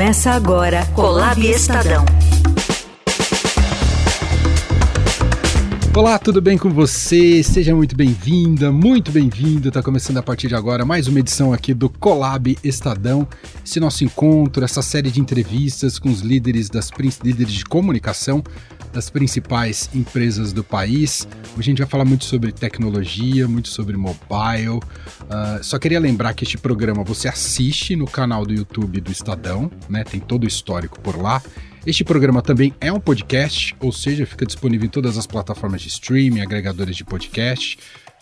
Começa agora Colab Estadão. Olá, tudo bem com você? Seja muito bem-vinda, muito bem-vindo. Está começando a partir de agora mais uma edição aqui do Colab Estadão. Esse nosso encontro, essa série de entrevistas com os líderes das líderes de comunicação das principais empresas do país. Hoje a gente vai falar muito sobre tecnologia, muito sobre mobile. Uh, só queria lembrar que este programa você assiste no canal do YouTube do Estadão, né? Tem todo o histórico por lá. Este programa também é um podcast, ou seja, fica disponível em todas as plataformas de streaming, agregadores de podcast.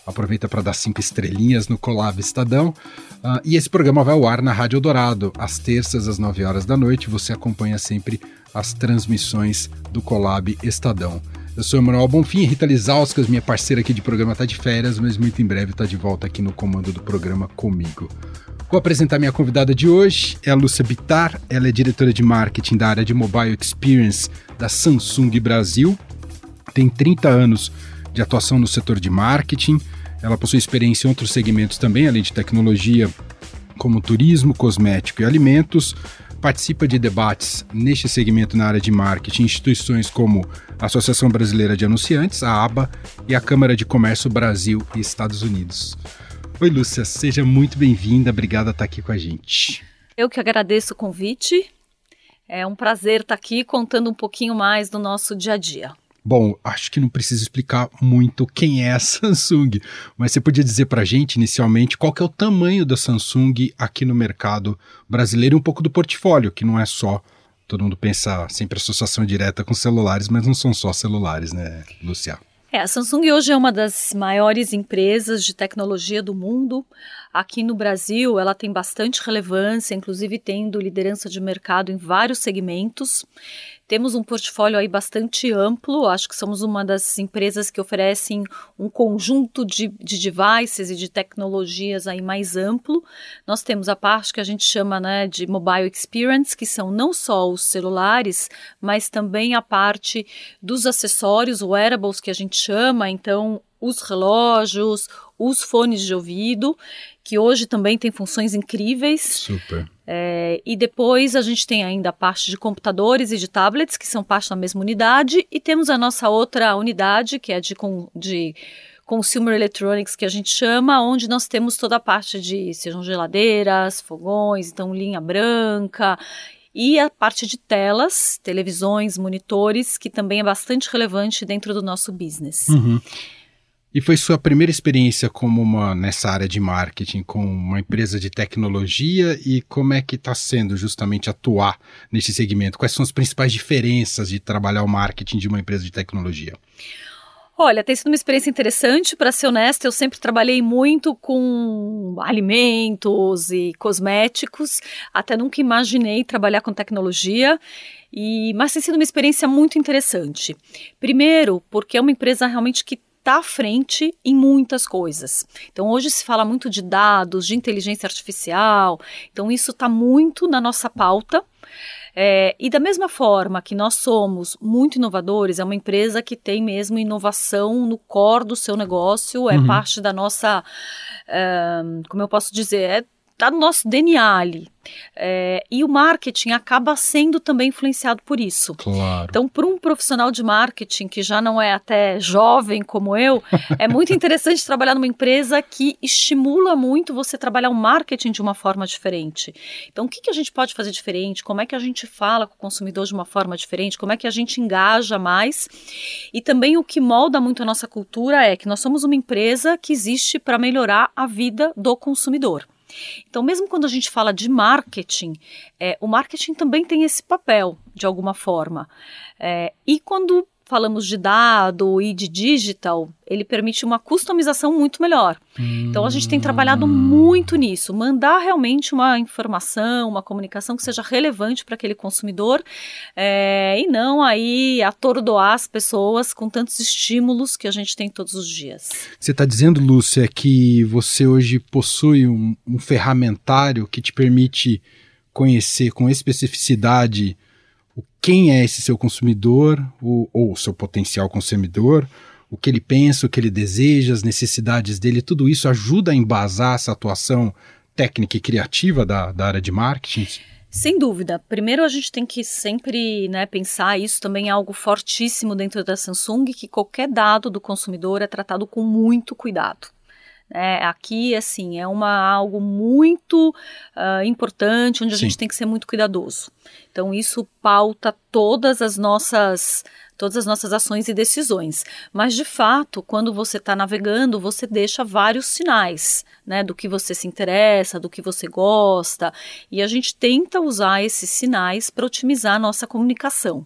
Aproveita para dar cinco estrelinhas no Colab Estadão. Uh, e esse programa vai ao ar na Rádio Dourado, às terças, às 9 horas da noite. Você acompanha sempre as transmissões do Colab Estadão. Eu sou o Emanuel Bonfim, Rita Lizauskas, minha parceira aqui de programa, está de férias, mas muito em breve está de volta aqui no comando do programa comigo. Vou apresentar minha convidada de hoje, é a Lúcia Bitar, ela é diretora de marketing da área de Mobile Experience da Samsung Brasil, tem 30 anos de atuação no setor de marketing, ela possui experiência em outros segmentos também, além de tecnologia, como turismo, cosmético e alimentos, participa de debates neste segmento na área de marketing instituições como a Associação Brasileira de Anunciantes, a ABA, e a Câmara de Comércio Brasil e Estados Unidos. Oi, Lúcia, seja muito bem-vinda. Obrigada por estar aqui com a gente. Eu que agradeço o convite. É um prazer estar aqui contando um pouquinho mais do nosso dia a dia. Bom, acho que não precisa explicar muito quem é a Samsung, mas você podia dizer para a gente inicialmente qual que é o tamanho da Samsung aqui no mercado brasileiro e um pouco do portfólio, que não é só todo mundo pensa sempre associação direta com celulares, mas não são só celulares, né, Luciano? É, a Samsung hoje é uma das maiores empresas de tecnologia do mundo. Aqui no Brasil, ela tem bastante relevância, inclusive tendo liderança de mercado em vários segmentos. Temos um portfólio aí bastante amplo, acho que somos uma das empresas que oferecem um conjunto de, de devices e de tecnologias aí mais amplo. Nós temos a parte que a gente chama né, de mobile experience, que são não só os celulares, mas também a parte dos acessórios, wearables que a gente chama, então os relógios, os fones de ouvido, que hoje também tem funções incríveis. Super. É, e depois a gente tem ainda a parte de computadores e de tablets, que são parte da mesma unidade, e temos a nossa outra unidade, que é de, de Consumer Electronics, que a gente chama, onde nós temos toda a parte de, sejam geladeiras, fogões, então linha branca, e a parte de telas, televisões, monitores, que também é bastante relevante dentro do nosso business. Uhum. E foi sua primeira experiência como uma nessa área de marketing com uma empresa de tecnologia e como é que está sendo justamente atuar nesse segmento? Quais são as principais diferenças de trabalhar o marketing de uma empresa de tecnologia? Olha, tem sido uma experiência interessante, para ser honesta, eu sempre trabalhei muito com alimentos e cosméticos, até nunca imaginei trabalhar com tecnologia. E, mas tem sido uma experiência muito interessante. Primeiro, porque é uma empresa realmente que está à frente em muitas coisas. Então, hoje se fala muito de dados, de inteligência artificial, então isso está muito na nossa pauta. É, e da mesma forma que nós somos muito inovadores, é uma empresa que tem mesmo inovação no core do seu negócio, é uhum. parte da nossa, é, como eu posso dizer, é está no nosso DNA ali. É, e o marketing acaba sendo também influenciado por isso. Claro. Então, para um profissional de marketing que já não é até jovem como eu, é muito interessante trabalhar numa empresa que estimula muito você trabalhar o marketing de uma forma diferente. Então, o que, que a gente pode fazer diferente? Como é que a gente fala com o consumidor de uma forma diferente? Como é que a gente engaja mais? E também o que molda muito a nossa cultura é que nós somos uma empresa que existe para melhorar a vida do consumidor. Então, mesmo quando a gente fala de marketing, é, o marketing também tem esse papel, de alguma forma. É, e quando falamos de dado e de digital, ele permite uma customização muito melhor. Hum. Então a gente tem trabalhado muito nisso, mandar realmente uma informação, uma comunicação que seja relevante para aquele consumidor é, e não aí atordoar as pessoas com tantos estímulos que a gente tem todos os dias. Você está dizendo, Lúcia, que você hoje possui um, um ferramentário que te permite conhecer com especificidade quem é esse seu consumidor o, ou o seu potencial consumidor, o que ele pensa, o que ele deseja, as necessidades dele, tudo isso ajuda a embasar essa atuação técnica e criativa da, da área de marketing? Sem dúvida. Primeiro a gente tem que sempre né, pensar, isso também é algo fortíssimo dentro da Samsung, que qualquer dado do consumidor é tratado com muito cuidado. É, aqui, assim, é uma, algo muito uh, importante, onde a Sim. gente tem que ser muito cuidadoso. Então, isso pauta todas as nossas todas as nossas ações e decisões. Mas, de fato, quando você está navegando, você deixa vários sinais, né, do que você se interessa, do que você gosta, e a gente tenta usar esses sinais para otimizar a nossa comunicação.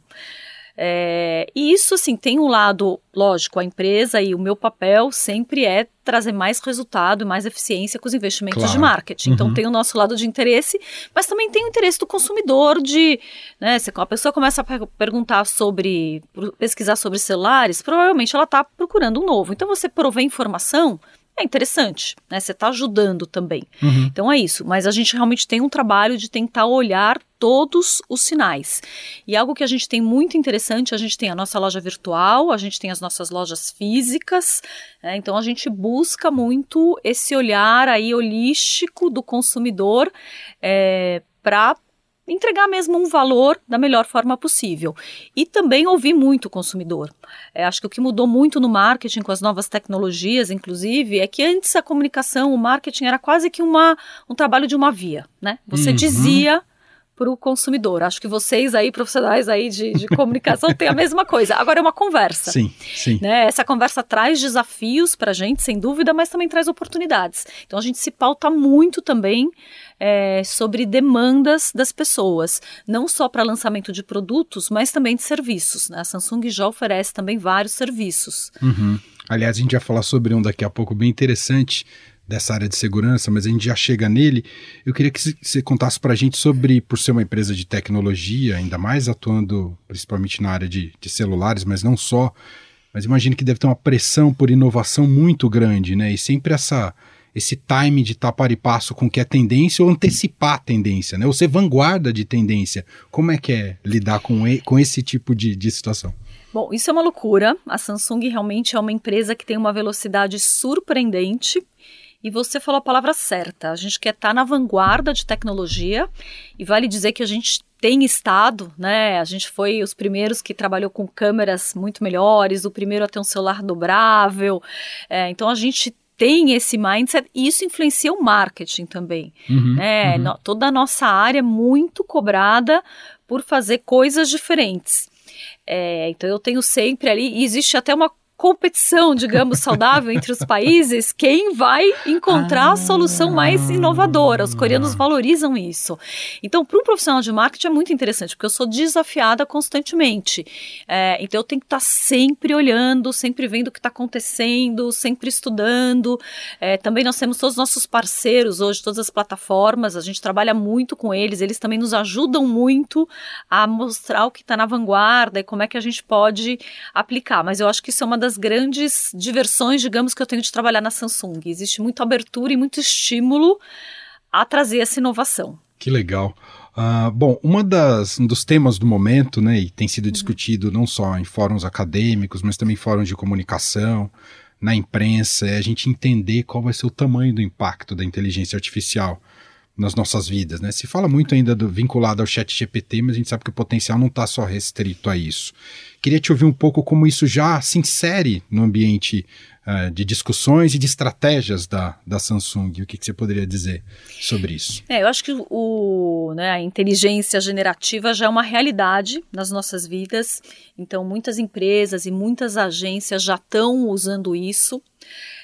É, e isso, assim, tem um lado, lógico, a empresa e o meu papel sempre é trazer mais resultado e mais eficiência com os investimentos claro. de marketing. Então, uhum. tem o nosso lado de interesse, mas também tem o interesse do consumidor de, né, se a pessoa começa a perguntar sobre, pesquisar sobre celulares, provavelmente ela está procurando um novo. Então, você prover informação é interessante, né? Você está ajudando também. Uhum. Então é isso. Mas a gente realmente tem um trabalho de tentar olhar todos os sinais. E algo que a gente tem muito interessante, a gente tem a nossa loja virtual, a gente tem as nossas lojas físicas. Né? Então a gente busca muito esse olhar aí holístico do consumidor é, para entregar mesmo um valor da melhor forma possível. E também ouvir muito o consumidor. É, acho que o que mudou muito no marketing com as novas tecnologias, inclusive, é que antes a comunicação, o marketing era quase que uma, um trabalho de uma via, né? Você uhum. dizia para o consumidor. Acho que vocês aí, profissionais aí de, de comunicação, têm a mesma coisa. Agora é uma conversa. Sim, sim. Né? Essa conversa traz desafios para a gente, sem dúvida, mas também traz oportunidades. Então a gente se pauta muito também é, sobre demandas das pessoas, não só para lançamento de produtos, mas também de serviços. Né? A Samsung já oferece também vários serviços. Uhum. Aliás, a gente vai falar sobre um daqui a pouco bem interessante, dessa área de segurança, mas a gente já chega nele. Eu queria que você contasse para a gente sobre, por ser uma empresa de tecnologia, ainda mais atuando principalmente na área de, de celulares, mas não só. Mas imagino que deve ter uma pressão por inovação muito grande, né? E sempre essa esse time de tapar e passo com que é tendência ou antecipar a tendência, né? Ou ser vanguarda de tendência. Como é que é lidar com, e, com esse tipo de, de situação? Bom, isso é uma loucura. A Samsung realmente é uma empresa que tem uma velocidade surpreendente e você falou a palavra certa. A gente quer estar na vanguarda de tecnologia e vale dizer que a gente tem estado, né? A gente foi os primeiros que trabalhou com câmeras muito melhores, o primeiro a ter um celular dobrável. É, então a gente tem esse mindset e isso influencia o marketing também. Uhum, né? Uhum. toda a nossa área é muito cobrada por fazer coisas diferentes. É, então eu tenho sempre ali, e existe até uma competição, digamos, saudável entre os países, quem vai encontrar ah, a solução mais inovadora. Os coreanos valorizam isso. Então, para um profissional de marketing é muito interessante, porque eu sou desafiada constantemente. É, então, eu tenho que estar sempre olhando, sempre vendo o que está acontecendo, sempre estudando. É, também nós temos todos os nossos parceiros hoje, todas as plataformas, a gente trabalha muito com eles, eles também nos ajudam muito a mostrar o que está na vanguarda e como é que a gente pode aplicar. Mas eu acho que isso é uma das das grandes diversões, digamos, que eu tenho de trabalhar na Samsung. Existe muita abertura e muito estímulo a trazer essa inovação. Que legal. Uh, bom, uma das, um dos temas do momento, né, e tem sido uhum. discutido não só em fóruns acadêmicos, mas também em fóruns de comunicação, na imprensa, é a gente entender qual vai ser o tamanho do impacto da inteligência artificial nas nossas vidas, né? Se fala muito ainda do vinculado ao chat GPT, mas a gente sabe que o potencial não está só restrito a isso. Queria te ouvir um pouco como isso já se insere no ambiente uh, de discussões e de estratégias da, da Samsung. O que, que, você poderia dizer sobre isso? É, eu acho que o, né, a inteligência generativa já é uma realidade nas nossas vidas. Então, muitas empresas e muitas agências já estão usando isso.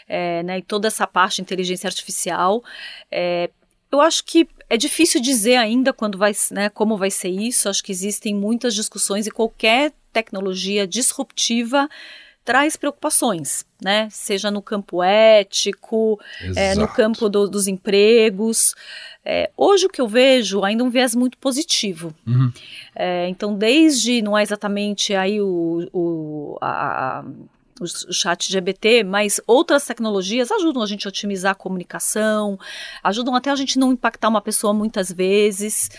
É, né, e toda essa parte de inteligência artificial. É, eu acho que é difícil dizer ainda quando vai, né, como vai ser isso. Acho que existem muitas discussões e qualquer tecnologia disruptiva traz preocupações, né? Seja no campo ético, é, no campo do, dos empregos. É, hoje o que eu vejo ainda é um viés muito positivo. Uhum. É, então, desde não é exatamente aí o, o a, o chat GBT, mas outras tecnologias ajudam a gente a otimizar a comunicação, ajudam até a gente não impactar uma pessoa muitas vezes.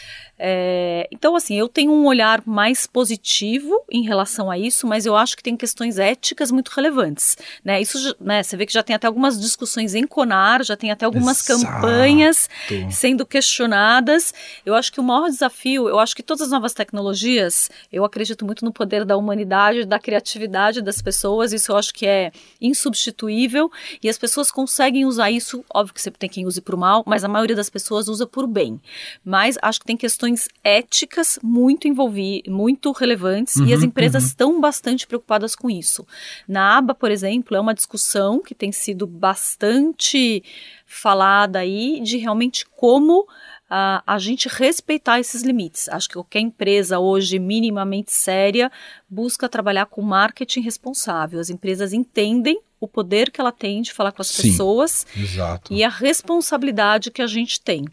É, então, assim, eu tenho um olhar mais positivo em relação a isso, mas eu acho que tem questões éticas muito relevantes. Né? Isso, né, você vê que já tem até algumas discussões em Conar, já tem até algumas Exato. campanhas sendo questionadas. Eu acho que o maior desafio, eu acho que todas as novas tecnologias, eu acredito muito no poder da humanidade, da criatividade das pessoas, isso eu acho que é insubstituível, e as pessoas conseguem usar isso, óbvio que sempre tem quem use o mal, mas a maioria das pessoas usa por bem. Mas acho que tem questões questões éticas muito envolvidas, muito relevantes, uhum, e as uhum, empresas uhum. estão bastante preocupadas com isso. Na aba, por exemplo, é uma discussão que tem sido bastante falada aí de realmente como Uh, a gente respeitar esses limites. Acho que qualquer empresa hoje minimamente séria busca trabalhar com marketing responsável. As empresas entendem o poder que ela tem de falar com as Sim, pessoas exato. e a responsabilidade que a gente tem.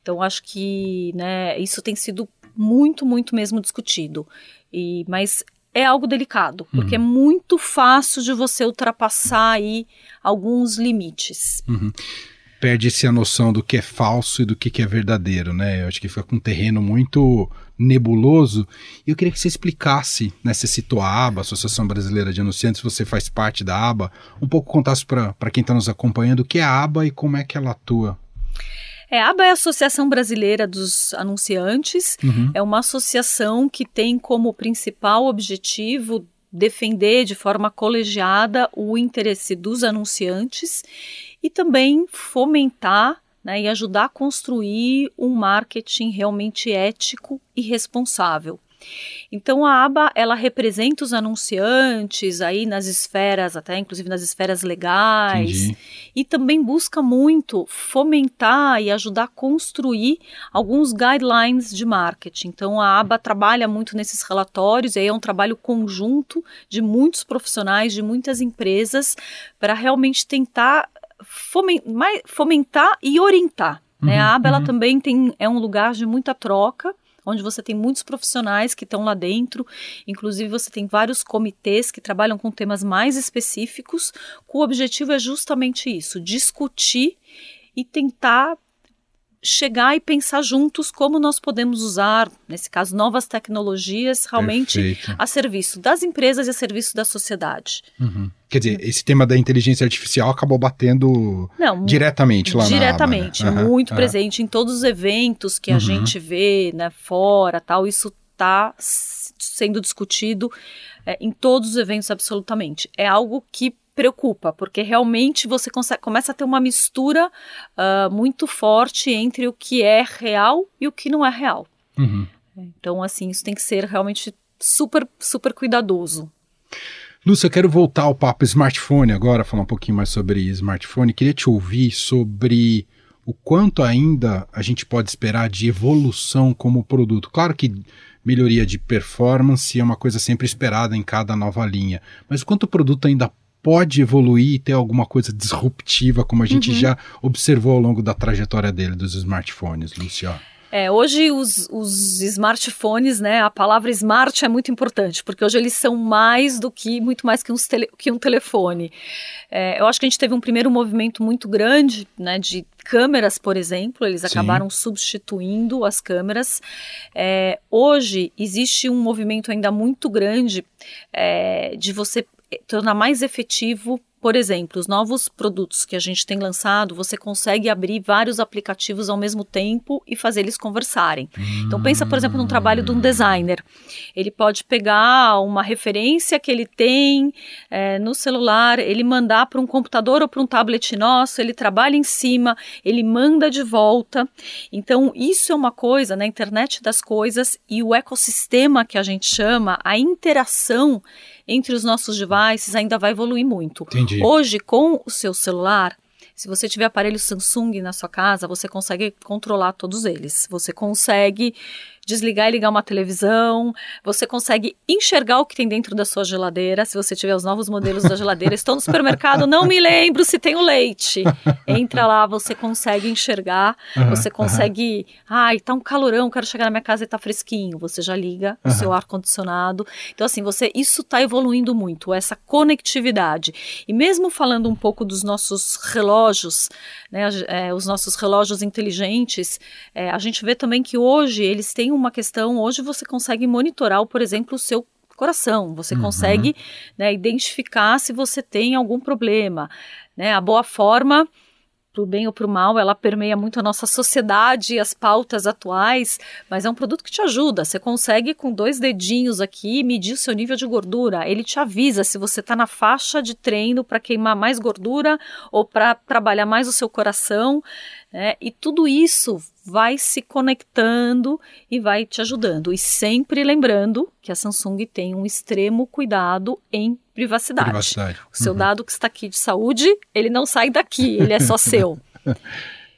Então, acho que né, isso tem sido muito, muito mesmo discutido. E, mas é algo delicado, porque uhum. é muito fácil de você ultrapassar aí alguns limites. Uhum perde-se a noção do que é falso e do que é verdadeiro, né? Eu acho que fica com um terreno muito nebuloso. E eu queria que você explicasse, né? Você citou a ABA, Associação Brasileira de Anunciantes, você faz parte da ABA, um pouco contasse para quem está nos acompanhando o que é a ABA e como é que ela atua. É, a ABA é a Associação Brasileira dos Anunciantes, uhum. é uma associação que tem como principal objetivo defender de forma colegiada o interesse dos anunciantes e também fomentar né, e ajudar a construir um marketing realmente ético e responsável. Então a aba ela representa os anunciantes aí nas esferas, até inclusive nas esferas legais, Entendi. e também busca muito fomentar e ajudar a construir alguns guidelines de marketing. Então a aba trabalha muito nesses relatórios, e aí é um trabalho conjunto de muitos profissionais, de muitas empresas, para realmente tentar fomentar e orientar. Né? Uhum, a aba ela uhum. também tem, é um lugar de muita troca, onde você tem muitos profissionais que estão lá dentro, inclusive você tem vários comitês que trabalham com temas mais específicos, o objetivo é justamente isso, discutir e tentar chegar e pensar juntos como nós podemos usar, nesse caso, novas tecnologias realmente Perfeito. a serviço das empresas e a serviço da sociedade. Uhum. Quer dizer, esse tema da inteligência artificial acabou batendo Não, diretamente lá diretamente, na aba, né? muito uhum. presente em todos os eventos que a uhum. gente vê né, fora, tal. Isso está sendo discutido é, em todos os eventos absolutamente. É algo que preocupa, porque realmente você consegue, começa a ter uma mistura uh, muito forte entre o que é real e o que não é real. Uhum. Então, assim, isso tem que ser realmente super, super cuidadoso. Lúcia, eu quero voltar ao papo smartphone agora, falar um pouquinho mais sobre smartphone. Queria te ouvir sobre o quanto ainda a gente pode esperar de evolução como produto. Claro que melhoria de performance é uma coisa sempre esperada em cada nova linha, mas o quanto o produto ainda pode evoluir e ter alguma coisa disruptiva, como a gente uhum. já observou ao longo da trajetória dele, dos smartphones, Luciano? É, hoje os, os, smartphones, né, a palavra smart é muito importante, porque hoje eles são mais do que, muito mais que, tele, que um telefone. É, eu acho que a gente teve um primeiro movimento muito grande, né, de câmeras, por exemplo, eles Sim. acabaram substituindo as câmeras. É, hoje existe um movimento ainda muito grande é, de você tornar mais efetivo por exemplo, os novos produtos que a gente tem lançado, você consegue abrir vários aplicativos ao mesmo tempo e fazer eles conversarem. Então pensa, por exemplo, no trabalho de um designer. Ele pode pegar uma referência que ele tem é, no celular, ele mandar para um computador ou para um tablet nosso, ele trabalha em cima, ele manda de volta. Então isso é uma coisa na internet das coisas e o ecossistema que a gente chama, a interação entre os nossos devices ainda vai evoluir muito. Entendi. Hoje, com o seu celular, se você tiver aparelho Samsung na sua casa, você consegue controlar todos eles. Você consegue desligar e ligar uma televisão, você consegue enxergar o que tem dentro da sua geladeira. Se você tiver os novos modelos da geladeira, estou no supermercado, não me lembro se tem o leite. Entra lá, você consegue enxergar, uhum, você consegue. Uhum. Ai, tá um calorão, quero chegar na minha casa e tá fresquinho. Você já liga uhum. o seu ar-condicionado. Então, assim, você isso está evoluindo muito, essa conectividade. E mesmo falando um pouco dos nossos relógios, né, é, os nossos relógios inteligentes, é, a gente vê também que hoje eles têm uma questão, hoje você consegue monitorar, por exemplo, o seu coração, você uhum. consegue né, identificar se você tem algum problema. Né, a boa forma para o bem ou para o mal, ela permeia muito a nossa sociedade e as pautas atuais, mas é um produto que te ajuda. Você consegue, com dois dedinhos aqui, medir o seu nível de gordura. Ele te avisa se você está na faixa de treino para queimar mais gordura ou para trabalhar mais o seu coração. Né? E tudo isso vai se conectando e vai te ajudando. E sempre lembrando que a Samsung tem um extremo cuidado em privacidade. privacidade. O seu uhum. dado que está aqui de saúde, ele não sai daqui, ele é só seu.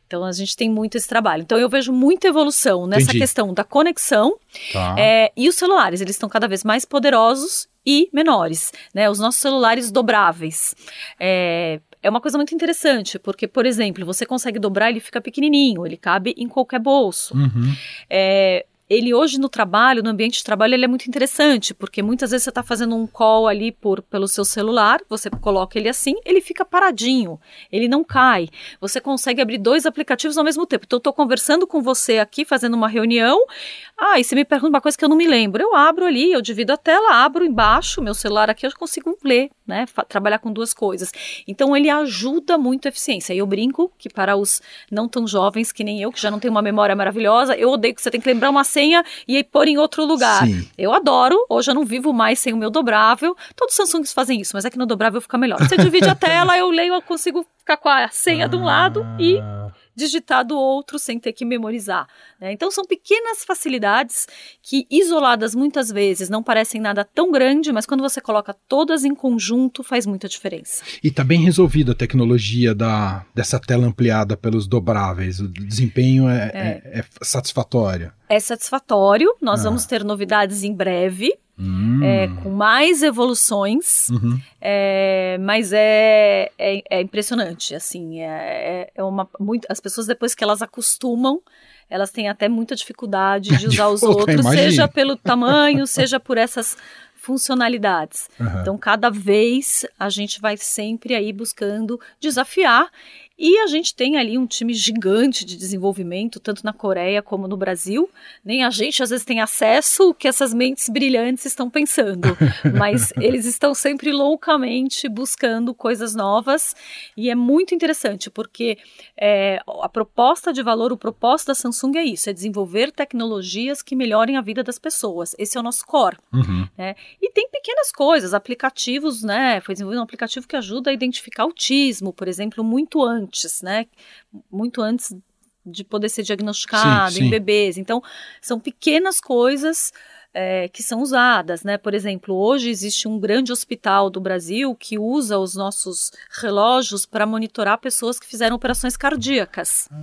Então a gente tem muito esse trabalho. Então eu vejo muita evolução nessa Entendi. questão da conexão tá. é, e os celulares. Eles estão cada vez mais poderosos e menores, né? Os nossos celulares dobráveis. É, é uma coisa muito interessante, porque, por exemplo, você consegue dobrar, ele fica pequenininho, ele cabe em qualquer bolso. Uhum. É, ele hoje no trabalho, no ambiente de trabalho, ele é muito interessante, porque muitas vezes você está fazendo um call ali por, pelo seu celular, você coloca ele assim, ele fica paradinho, ele não cai. Você consegue abrir dois aplicativos ao mesmo tempo. Então, eu estou conversando com você aqui, fazendo uma reunião, ah, e você me pergunta uma coisa que eu não me lembro. Eu abro ali, eu divido a tela, abro embaixo, meu celular aqui, eu consigo ler, né? Trabalhar com duas coisas. Então, ele ajuda muito a eficiência. E eu brinco que para os não tão jovens que nem eu, que já não tem uma memória maravilhosa, eu odeio que você tem que lembrar uma senha e pôr em outro lugar. Sim. Eu adoro, hoje eu não vivo mais sem o meu dobrável. Todos os Samsungs fazem isso, mas é que no dobrável fica melhor. Você divide a tela, eu leio, eu consigo ficar com a senha ah. de um lado e digitar do outro sem ter que memorizar. Né? Então são pequenas facilidades que, isoladas muitas vezes, não parecem nada tão grande, mas quando você coloca todas em conjunto, faz muita diferença. E está bem resolvida a tecnologia da, dessa tela ampliada pelos dobráveis. O desempenho é, é. é, é satisfatório. É satisfatório. Nós ah. vamos ter novidades em breve. Hum. É, com mais evoluções, uhum. é, mas é, é, é, impressionante, assim, é, é, é uma, muito, as pessoas depois que elas acostumam, elas têm até muita dificuldade de usar os outros, seja pelo tamanho, seja por essas funcionalidades. Uhum. Então, cada vez a gente vai sempre aí buscando desafiar e a gente tem ali um time gigante de desenvolvimento, tanto na Coreia como no Brasil. Nem a gente às vezes tem acesso ao que essas mentes brilhantes estão pensando, mas eles estão sempre loucamente buscando coisas novas e é muito interessante porque é, a proposta de valor, o propósito da Samsung é isso: é desenvolver tecnologias que melhorem a vida das pessoas. Esse é o nosso core. Uhum. Né? E tem pequenas coisas, aplicativos, né? Foi desenvolvido um aplicativo que ajuda a identificar autismo, por exemplo, muito antes antes, né? Muito antes de poder ser diagnosticado sim, sim. em bebês. Então, são pequenas coisas é, que são usadas, né? Por exemplo, hoje existe um grande hospital do Brasil que usa os nossos relógios para monitorar pessoas que fizeram operações cardíacas. Ah,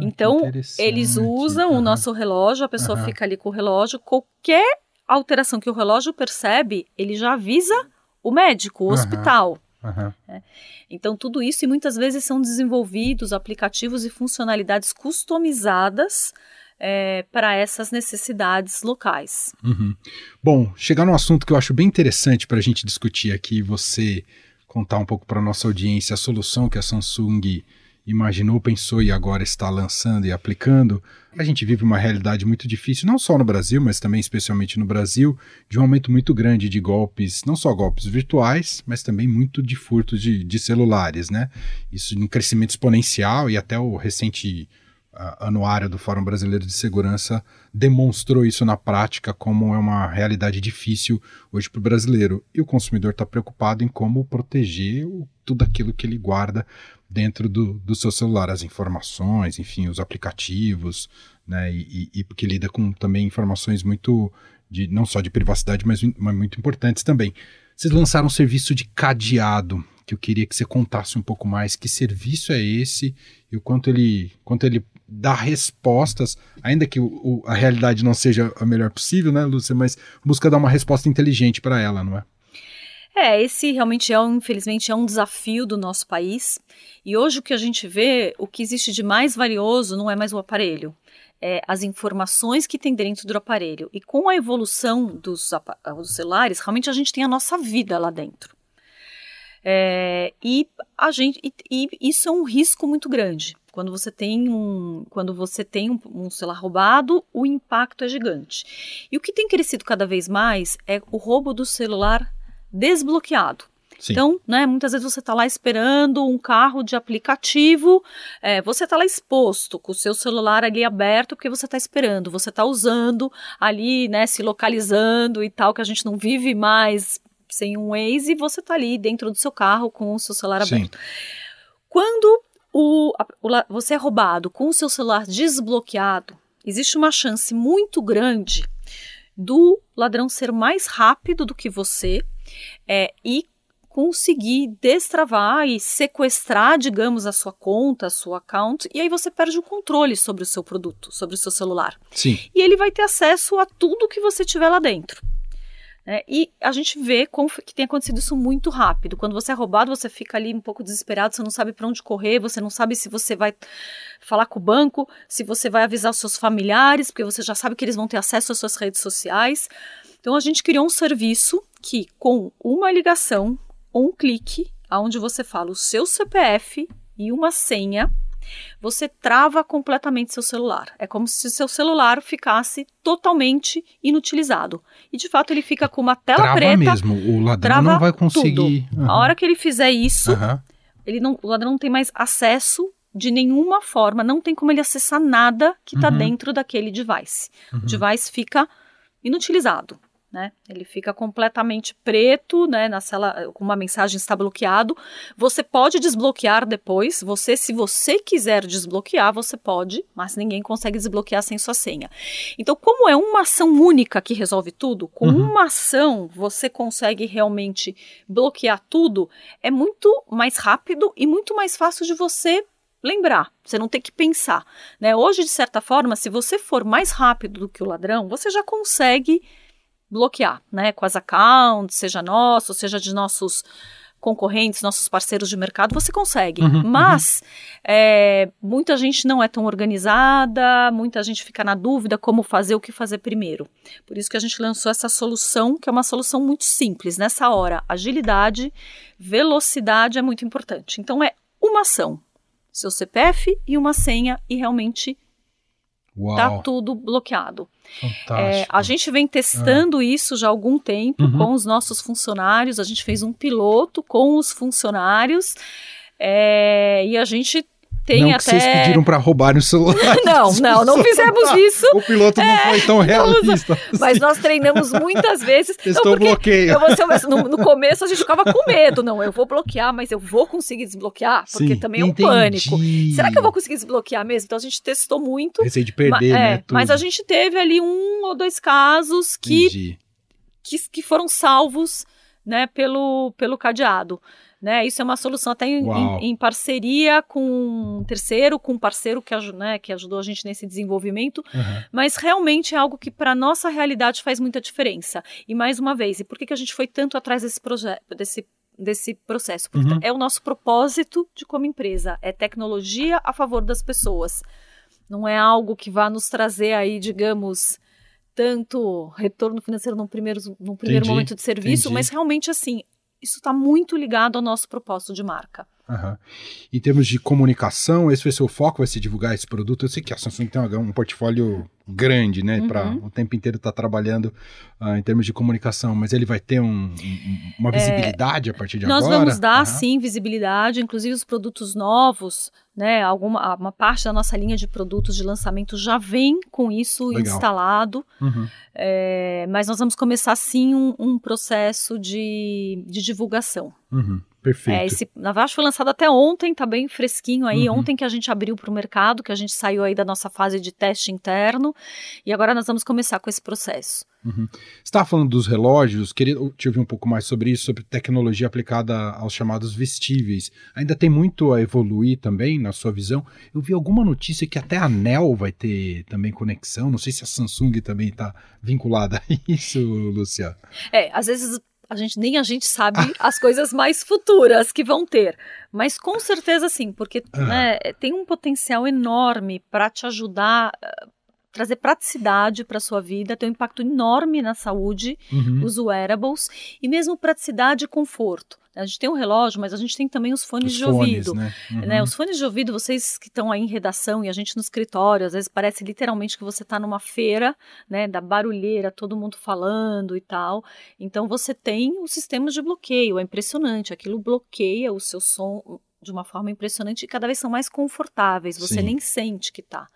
então, eles usam uhum. o nosso relógio, a pessoa uhum. fica ali com o relógio, qualquer alteração que o relógio percebe, ele já avisa o médico, o uhum. hospital. Uhum. É. Então, tudo isso, e muitas vezes são desenvolvidos aplicativos e funcionalidades customizadas é, para essas necessidades locais. Uhum. Bom, chegar num assunto que eu acho bem interessante para a gente discutir aqui, você contar um pouco para a nossa audiência a solução que a Samsung imaginou, pensou e agora está lançando e aplicando. A gente vive uma realidade muito difícil, não só no Brasil, mas também especialmente no Brasil, de um aumento muito grande de golpes, não só golpes virtuais, mas também muito de furtos de, de celulares, né? Isso em crescimento exponencial e até o recente uh, anuário do Fórum Brasileiro de Segurança demonstrou isso na prática como é uma realidade difícil hoje para o brasileiro. E o consumidor está preocupado em como proteger o, tudo aquilo que ele guarda dentro do, do seu celular, as informações, enfim, os aplicativos, né, e, e porque lida com também informações muito, de, não só de privacidade, mas, mas muito importantes também. Vocês lançaram um serviço de cadeado, que eu queria que você contasse um pouco mais, que serviço é esse e o quanto ele, quanto ele dar respostas, ainda que o, o, a realidade não seja a melhor possível, né, Lúcia? Mas busca dar uma resposta inteligente para ela, não é? É, esse realmente é, um, infelizmente, é um desafio do nosso país. E hoje o que a gente vê, o que existe de mais valioso não é mais o aparelho, é as informações que tem dentro do aparelho. E com a evolução dos, dos celulares, realmente a gente tem a nossa vida lá dentro. É, e a gente e, e, isso é um risco muito grande. Quando você tem um, quando você tem um, um, celular roubado, o impacto é gigante. E o que tem crescido cada vez mais é o roubo do celular desbloqueado. Sim. Então, né, muitas vezes você está lá esperando um carro de aplicativo, é, você está lá exposto com o seu celular ali aberto porque você está esperando, você está usando ali, né, se localizando e tal, que a gente não vive mais sem um Waze e você está ali dentro do seu carro com o seu celular Sim. aberto. Quando o, o, você é roubado com o seu celular desbloqueado, existe uma chance muito grande do ladrão ser mais rápido do que você é, e conseguir destravar e sequestrar, digamos, a sua conta, a sua account, e aí você perde o controle sobre o seu produto, sobre o seu celular. Sim. E ele vai ter acesso a tudo que você tiver lá dentro. É, e a gente vê como que tem acontecido isso muito rápido. Quando você é roubado, você fica ali um pouco desesperado, você não sabe para onde correr, você não sabe se você vai falar com o banco, se você vai avisar os seus familiares, porque você já sabe que eles vão ter acesso às suas redes sociais. Então a gente criou um serviço que, com uma ligação, um clique, aonde você fala o seu CPF e uma senha, você trava completamente seu celular. É como se seu celular ficasse totalmente inutilizado. E de fato ele fica com uma tela trava preta. mesmo, o ladrão não vai conseguir. Uhum. A hora que ele fizer isso, uhum. ele não, o ladrão não tem mais acesso de nenhuma forma, não tem como ele acessar nada que está uhum. dentro daquele device. O uhum. device fica inutilizado né? Ele fica completamente preto, né? Na cela com uma mensagem está bloqueado. Você pode desbloquear depois. Você, se você quiser desbloquear, você pode, mas ninguém consegue desbloquear sem sua senha. Então, como é uma ação única que resolve tudo, com uhum. uma ação você consegue realmente bloquear tudo. É muito mais rápido e muito mais fácil de você lembrar, você não tem que pensar. Né? Hoje, de certa forma, se você for mais rápido do que o ladrão, você já consegue bloquear, né? Com as accounts, seja nosso, seja de nossos concorrentes, nossos parceiros de mercado, você consegue. Uhum, uhum. Mas uhum. É, muita gente não é tão organizada, muita gente fica na dúvida como fazer, o que fazer primeiro. Por isso que a gente lançou essa solução, que é uma solução muito simples. Nessa hora, agilidade, velocidade é muito importante. Então é uma ação, seu CPF e uma senha e realmente Uau. Tá tudo bloqueado. É, a gente vem testando é. isso já há algum tempo uhum. com os nossos funcionários. A gente fez um piloto com os funcionários é, e a gente tem não até. Que vocês pediram para roubarem o celular. não, não, não fizemos isso. O piloto não foi tão realista. Mas nós treinamos muitas vezes. Testou o bloqueio. Eu no, no, começo a gente ficava com medo. Não, eu vou bloquear, mas eu vou conseguir desbloquear, porque Sim, também é um entendi. pânico. Será que eu vou conseguir desbloquear mesmo? Então a gente testou muito. Receio de perder, ma, né? É, mas a gente teve ali um ou dois casos que, que, que foram salvos né, pelo, pelo cadeado. Né? Isso é uma solução até em, em, em parceria com um terceiro, com um parceiro que, né, que ajudou a gente nesse desenvolvimento, uhum. mas realmente é algo que para nossa realidade faz muita diferença. E mais uma vez, e por que, que a gente foi tanto atrás desse projeto, desse desse processo, porque uhum. é o nosso propósito de como empresa, é tecnologia a favor das pessoas. Não é algo que vá nos trazer aí, digamos, tanto retorno financeiro num primeiro, num primeiro entendi, momento de serviço, entendi. mas realmente assim, isso está muito ligado ao nosso propósito de marca. Uhum. Em termos de comunicação, esse vai ser o foco, vai ser divulgar esse produto. Eu sei que a Samsung tem um portfólio grande, né, uhum. para o tempo inteiro estar tá trabalhando uh, em termos de comunicação, mas ele vai ter um, um, uma é, visibilidade é, a partir de nós agora? Nós vamos dar, uhum. sim, visibilidade, inclusive os produtos novos, né, alguma, uma parte da nossa linha de produtos de lançamento já vem com isso Legal. instalado, uhum. é, mas nós vamos começar, sim, um, um processo de, de divulgação. Uhum. Perfeito. É, esse, na verdade, foi lançado até ontem, tá bem fresquinho aí. Uhum. Ontem que a gente abriu para o mercado, que a gente saiu aí da nossa fase de teste interno. e agora nós vamos começar com esse processo. Uhum. Você estava falando dos relógios, queria te ouvir um pouco mais sobre isso, sobre tecnologia aplicada aos chamados vestíveis. Ainda tem muito a evoluir também, na sua visão. Eu vi alguma notícia que até a Anel vai ter também conexão, não sei se a Samsung também está vinculada a isso, Lucia. É, às vezes a gente nem a gente sabe as coisas mais futuras que vão ter, mas com certeza sim, porque ah. né, tem um potencial enorme para te ajudar trazer praticidade para sua vida, tem um impacto enorme na saúde, uhum. os wearables, e mesmo praticidade e conforto. A gente tem um relógio, mas a gente tem também os fones os de fones, ouvido. Né? Uhum. Né? Os fones de ouvido, vocês que estão aí em redação e a gente no escritório, às vezes parece literalmente que você está numa feira, né, da barulheira, todo mundo falando e tal. Então você tem os sistemas de bloqueio, é impressionante. Aquilo bloqueia o seu som de uma forma impressionante e cada vez são mais confortáveis, você Sim. nem sente que tá.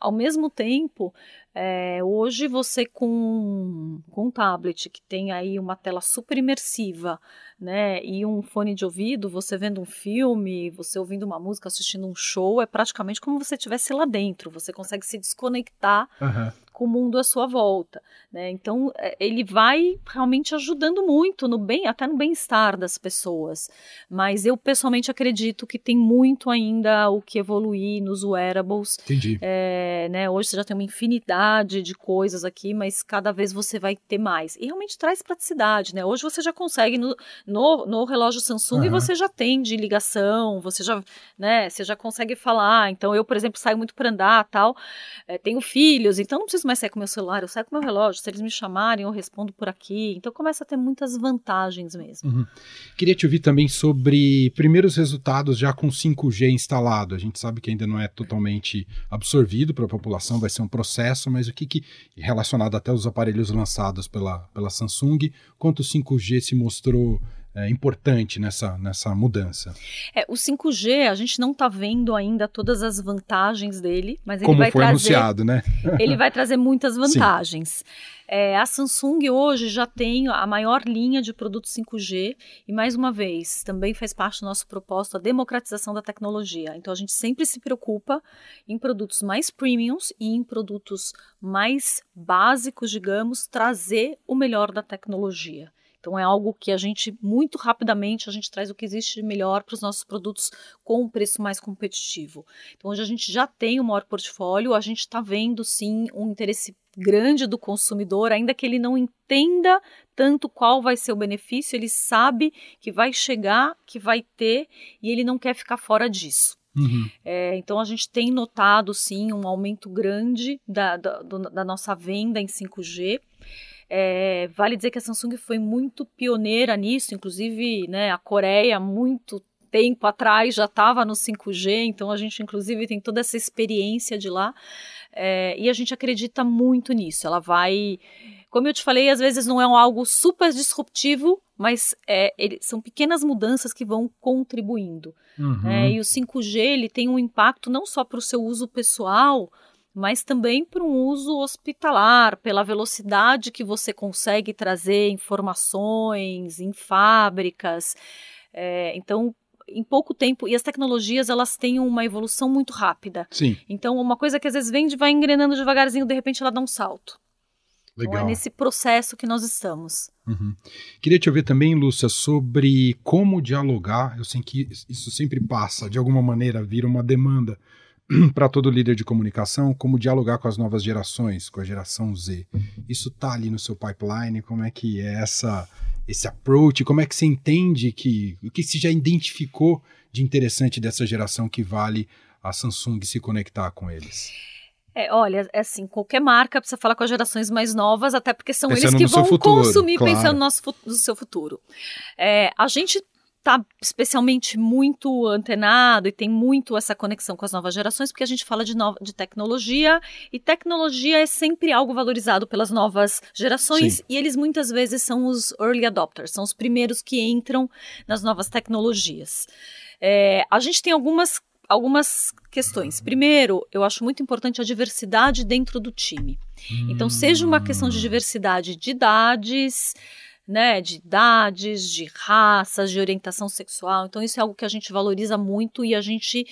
Ao mesmo tempo, é, hoje você com, com um tablet que tem aí uma tela super imersiva, né, e um fone de ouvido, você vendo um filme, você ouvindo uma música, assistindo um show, é praticamente como se você estivesse lá dentro, você consegue se desconectar uhum com o mundo à sua volta. Né? Então, é, ele vai realmente ajudando muito no bem, até no bem-estar das pessoas. Mas eu pessoalmente acredito que tem muito ainda o que evoluir nos wearables. Entendi. É, né? Hoje você já tem uma infinidade de coisas aqui, mas cada vez você vai ter mais. E realmente traz praticidade, né? Hoje você já consegue no, no, no relógio Samsung uhum. você já tem de ligação, você já, né? Você já consegue falar. Então eu, por exemplo, saio muito para andar, tal. É, tenho filhos, então não preciso mais sair com meu celular, eu saio com meu relógio. Se eles me chamarem, eu respondo por aqui. Então começa a ter muitas vantagens mesmo. Uhum. Queria te ouvir também sobre primeiros resultados já com 5G instalado. A gente sabe que ainda não é totalmente absorvido para a população, vai ser um processo, mas o que, que relacionado até aos aparelhos lançados pela, pela Samsung, quanto o 5G se mostrou é, importante nessa, nessa mudança. É, o 5G, a gente não está vendo ainda todas as vantagens dele, mas ele Como vai foi trazer, anunciado, né? ele vai trazer muitas vantagens. É, a Samsung hoje já tem a maior linha de produtos 5G e, mais uma vez, também faz parte do nosso propósito a democratização da tecnologia. Então, a gente sempre se preocupa em produtos mais premiums e em produtos mais básicos, digamos, trazer o melhor da tecnologia. Então é algo que a gente muito rapidamente a gente traz o que existe de melhor para os nossos produtos com um preço mais competitivo. Então hoje a gente já tem o maior portfólio, a gente está vendo sim um interesse grande do consumidor, ainda que ele não entenda tanto qual vai ser o benefício, ele sabe que vai chegar, que vai ter e ele não quer ficar fora disso. Uhum. É, então a gente tem notado sim um aumento grande da, da, da nossa venda em 5G. É, vale dizer que a Samsung foi muito pioneira nisso, inclusive né, a Coreia, muito tempo atrás, já estava no 5G, então a gente, inclusive, tem toda essa experiência de lá. É, e a gente acredita muito nisso. Ela vai. Como eu te falei, às vezes não é um algo super disruptivo, mas é, ele, são pequenas mudanças que vão contribuindo. Uhum. É, e o 5G ele tem um impacto não só para o seu uso pessoal, mas também para um uso hospitalar, pela velocidade que você consegue trazer informações em fábricas. É, então, em pouco tempo, e as tecnologias elas têm uma evolução muito rápida. Sim. Então, uma coisa que às vezes vem vai engrenando devagarzinho, de repente ela dá um salto. Legal. Então, é nesse processo que nós estamos. Uhum. Queria te ouvir também, Lúcia, sobre como dialogar. Eu sei que isso sempre passa, de alguma maneira, vira uma demanda para todo líder de comunicação, como dialogar com as novas gerações, com a geração Z. Isso tá ali no seu pipeline? Como é que é essa esse approach? Como é que você entende que o que se já identificou de interessante dessa geração que vale a Samsung se conectar com eles? É, olha, é assim, qualquer marca precisa falar com as gerações mais novas, até porque são pensando eles que vão futuro, consumir claro. pensando no, nosso, no seu futuro. É, a gente está especialmente muito antenado e tem muito essa conexão com as novas gerações, porque a gente fala de, no, de tecnologia e tecnologia é sempre algo valorizado pelas novas gerações Sim. e eles muitas vezes são os early adopters, são os primeiros que entram nas novas tecnologias. É, a gente tem algumas algumas questões. Primeiro, eu acho muito importante a diversidade dentro do time. Então, seja uma questão de diversidade de idades, né, de idades, de raças, de orientação sexual. Então isso é algo que a gente valoriza muito e a gente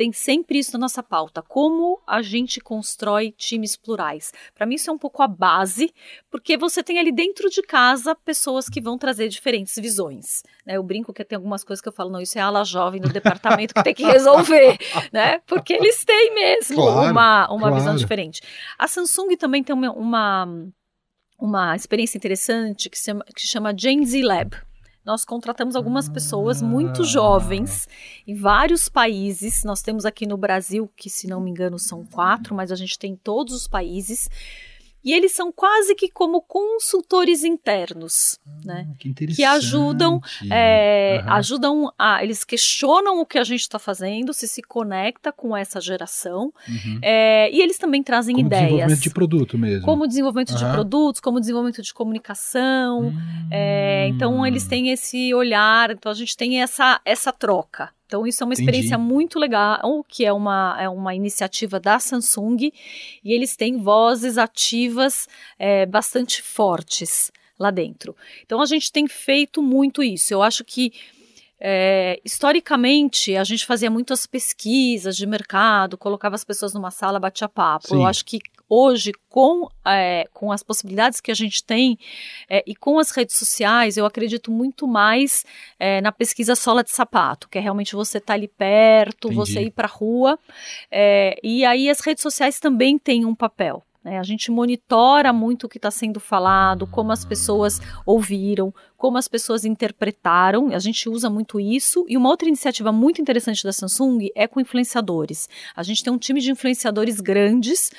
tem sempre isso na nossa pauta. Como a gente constrói times plurais? Para mim, isso é um pouco a base, porque você tem ali dentro de casa pessoas que vão trazer diferentes visões. Né? Eu brinco que tem algumas coisas que eu falo, não, isso é ala jovem do departamento que tem que resolver, né? Porque eles têm mesmo claro, uma, uma claro. visão diferente. A Samsung também tem uma, uma, uma experiência interessante que se chama, que chama Gen Z Lab nós contratamos algumas pessoas muito jovens em vários países. Nós temos aqui no Brasil, que se não me engano são quatro, mas a gente tem em todos os países. E eles são quase que como consultores internos, ah, né? Que, que ajudam, é, uhum. ajudam a, eles questionam o que a gente está fazendo, se se conecta com essa geração, uhum. é, e eles também trazem como ideias. Desenvolvimento de produto mesmo. Como desenvolvimento uhum. de produtos, como desenvolvimento de comunicação. É, então eles têm esse olhar, então a gente tem essa essa troca. Então, isso é uma experiência Entendi. muito legal, que é uma, é uma iniciativa da Samsung, e eles têm vozes ativas é, bastante fortes lá dentro. Então, a gente tem feito muito isso. Eu acho que é, historicamente, a gente fazia muitas pesquisas de mercado, colocava as pessoas numa sala, batia papo. Sim. Eu acho que hoje, com, é, com as possibilidades que a gente tem é, e com as redes sociais, eu acredito muito mais é, na pesquisa sola de sapato, que é realmente você estar tá ali perto, Entendi. você ir para a rua. E aí as redes sociais também têm um papel. Né? A gente monitora muito o que está sendo falado, como as pessoas ouviram, como as pessoas interpretaram. A gente usa muito isso. E uma outra iniciativa muito interessante da Samsung é com influenciadores. A gente tem um time de influenciadores grandes.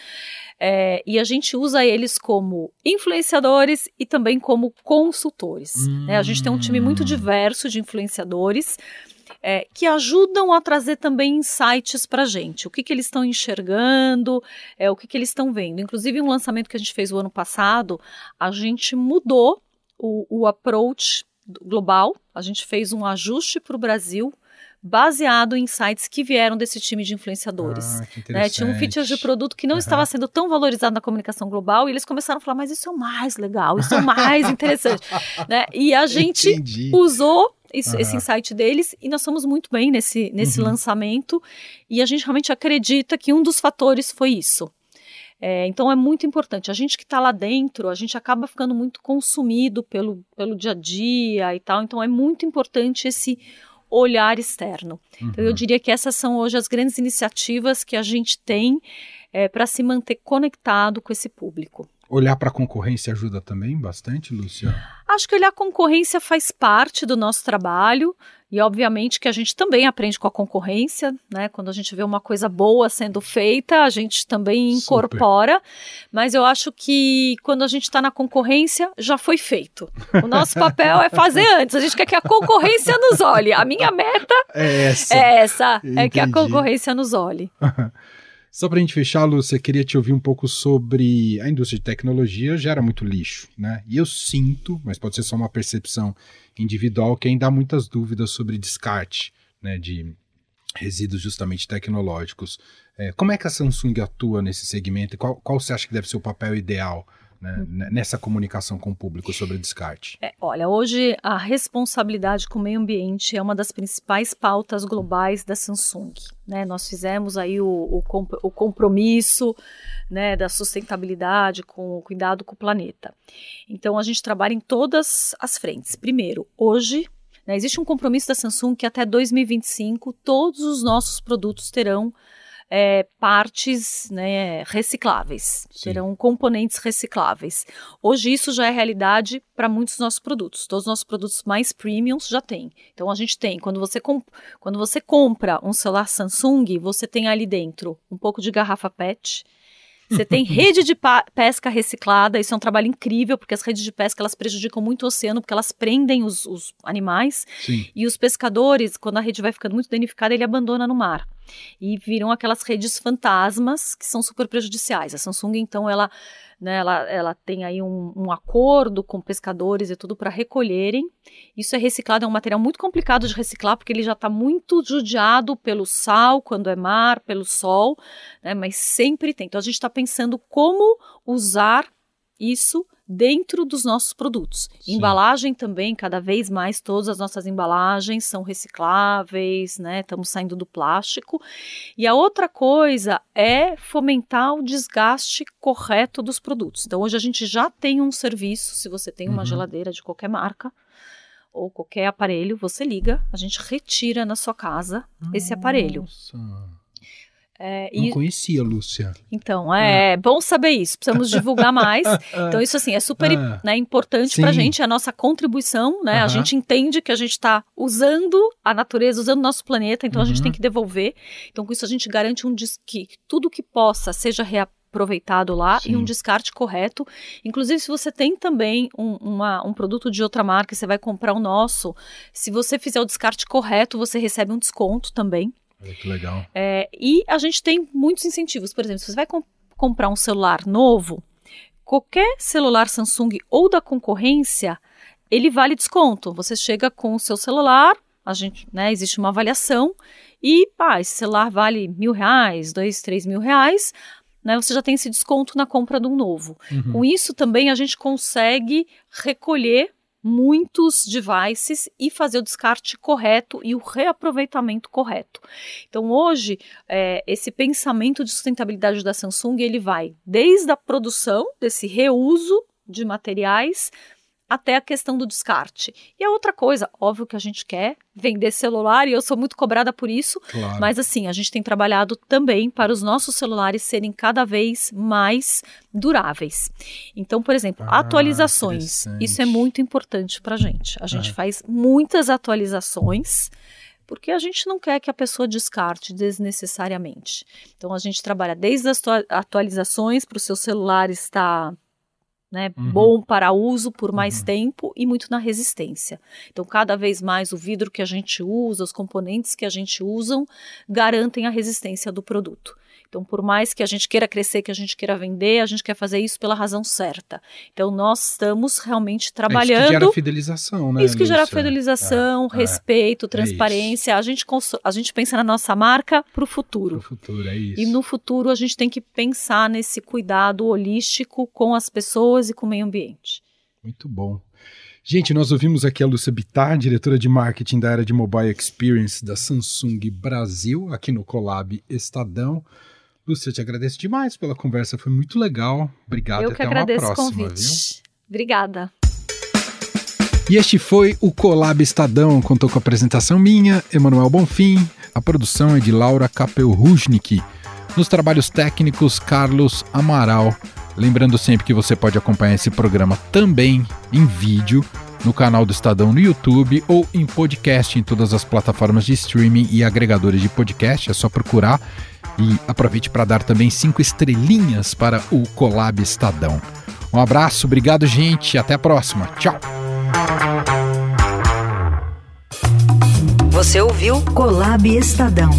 É, e a gente usa eles como influenciadores e também como consultores. Hum. Né? A gente tem um time muito hum. diverso de influenciadores é, que ajudam a trazer também insights para a gente. O que, que eles estão enxergando, é, o que, que eles estão vendo. Inclusive, um lançamento que a gente fez o ano passado, a gente mudou o, o approach global, a gente fez um ajuste para o Brasil baseado em insights que vieram desse time de influenciadores. Ah, né? Tinha um feature de produto que não uhum. estava sendo tão valorizado na comunicação global e eles começaram a falar, mas isso é o mais legal, isso é o mais interessante. né? E a gente Entendi. usou isso, uhum. esse insight deles e nós fomos muito bem nesse, nesse uhum. lançamento e a gente realmente acredita que um dos fatores foi isso. É, então é muito importante. A gente que está lá dentro, a gente acaba ficando muito consumido pelo, pelo dia a dia e tal. Então é muito importante esse olhar externo. Uhum. Então eu uhum. diria que essas são hoje as grandes iniciativas que a gente tem é, para se manter conectado com esse público. Olhar para a concorrência ajuda também bastante, Lúcia? Acho que olhar a concorrência faz parte do nosso trabalho e, obviamente, que a gente também aprende com a concorrência, né? Quando a gente vê uma coisa boa sendo feita, a gente também incorpora. Super. Mas eu acho que quando a gente está na concorrência, já foi feito. O nosso papel é fazer antes. A gente quer que a concorrência nos olhe. A minha meta é essa. É essa, é que a concorrência nos olhe. Só para a gente fechar, Lúcia, queria te ouvir um pouco sobre a indústria de tecnologia gera muito lixo, né? E eu sinto, mas pode ser só uma percepção individual, que ainda há muitas dúvidas sobre descarte, né, de resíduos justamente tecnológicos. É, como é que a Samsung atua nesse segmento e qual, qual você acha que deve ser o papel ideal né, uhum. nessa comunicação com o público sobre descarte? É, olha, hoje a responsabilidade com o meio ambiente é uma das principais pautas globais da Samsung. Né? Nós fizemos aí o, o, o compromisso né, da sustentabilidade com o cuidado com o planeta. Então a gente trabalha em todas as frentes. Primeiro, hoje né, existe um compromisso da Samsung que até 2025 todos os nossos produtos terão é, partes né, recicláveis, Sim. terão componentes recicláveis. Hoje isso já é realidade para muitos dos nossos produtos. Todos os nossos produtos mais premiums já tem. Então a gente tem, quando você, quando você compra um celular Samsung, você tem ali dentro um pouco de garrafa PET, você tem rede de pesca reciclada, isso é um trabalho incrível, porque as redes de pesca elas prejudicam muito o oceano, porque elas prendem os, os animais. Sim. E os pescadores, quando a rede vai ficando muito danificada, ele abandona no mar e viram aquelas redes fantasmas que são super prejudiciais. A Samsung, então, ela, né, ela, ela tem aí um, um acordo com pescadores e tudo para recolherem. Isso é reciclado, é um material muito complicado de reciclar, porque ele já está muito judiado pelo sal, quando é mar, pelo sol, né, mas sempre tem. Então, a gente está pensando como usar isso dentro dos nossos produtos. Sim. Embalagem também, cada vez mais, todas as nossas embalagens são recicláveis, né? Estamos saindo do plástico. E a outra coisa é fomentar o desgaste correto dos produtos. Então, hoje a gente já tem um serviço, se você tem uma uhum. geladeira de qualquer marca, ou qualquer aparelho, você liga, a gente retira na sua casa Nossa. esse aparelho. É, Não e... conhecia, Lúcia. Então, é, é bom saber isso. Precisamos divulgar mais. Então, isso assim é super é. né, importante para a gente, a nossa contribuição, né? A gente entende que a gente está usando a natureza, usando o nosso planeta, então uhum. a gente tem uhum. que devolver. Então, com isso a gente garante um que tudo que possa seja reaproveitado lá Sim. e um descarte correto. Inclusive, se você tem também um, uma, um produto de outra marca e você vai comprar o nosso, se você fizer o descarte correto, você recebe um desconto também. Olha que legal. É, e a gente tem muitos incentivos. Por exemplo, se você vai comp comprar um celular novo, qualquer celular Samsung ou da concorrência, ele vale desconto. Você chega com o seu celular, a gente, né, existe uma avaliação e, pá, esse celular vale mil reais, dois, três mil reais, né, você já tem esse desconto na compra de um novo. Uhum. Com isso também a gente consegue recolher muitos devices e fazer o descarte correto e o reaproveitamento correto. Então hoje é, esse pensamento de sustentabilidade da Samsung ele vai desde a produção desse reuso de materiais até a questão do descarte. E a outra coisa, óbvio que a gente quer vender celular e eu sou muito cobrada por isso, claro. mas assim, a gente tem trabalhado também para os nossos celulares serem cada vez mais duráveis. Então, por exemplo, ah, atualizações. Isso é muito importante para a gente. A gente é. faz muitas atualizações porque a gente não quer que a pessoa descarte desnecessariamente. Então a gente trabalha desde as atualizações para o seu celular estar né, uhum. bom para uso por mais uhum. tempo e muito na resistência. Então, cada vez mais o vidro que a gente usa, os componentes que a gente usa, garantem a resistência do produto. Então, por mais que a gente queira crescer, que a gente queira vender, a gente quer fazer isso pela razão certa. Então, nós estamos realmente trabalhando. É isso que gera fidelização, né? Isso que gera fidelização, é, é. respeito, é, transparência. A, gente a gente pensa na nossa marca para o futuro. Para o futuro, é isso. E no futuro a gente tem que pensar nesse cuidado holístico com as pessoas e com o meio ambiente. Muito bom. Gente, nós ouvimos aqui a Lúcia Bittar, diretora de marketing da área de Mobile Experience da Samsung Brasil, aqui no Colab Estadão. Lúcia, eu te agradeço demais pela conversa, foi muito legal. Obrigado eu até agradeço uma próxima, o convite. Viu? Obrigada. E este foi o Colab Estadão, contou com a apresentação minha, Emanuel Bonfim, a produção é de Laura Capelruznik, nos trabalhos técnicos Carlos Amaral. Lembrando sempre que você pode acompanhar esse programa também em vídeo no canal do Estadão no YouTube ou em podcast em todas as plataformas de streaming e agregadores de podcast, é só procurar e aproveite para dar também cinco estrelinhas para o Colab Estadão. Um abraço, obrigado, gente. Até a próxima. Tchau. Você ouviu Colab Estadão.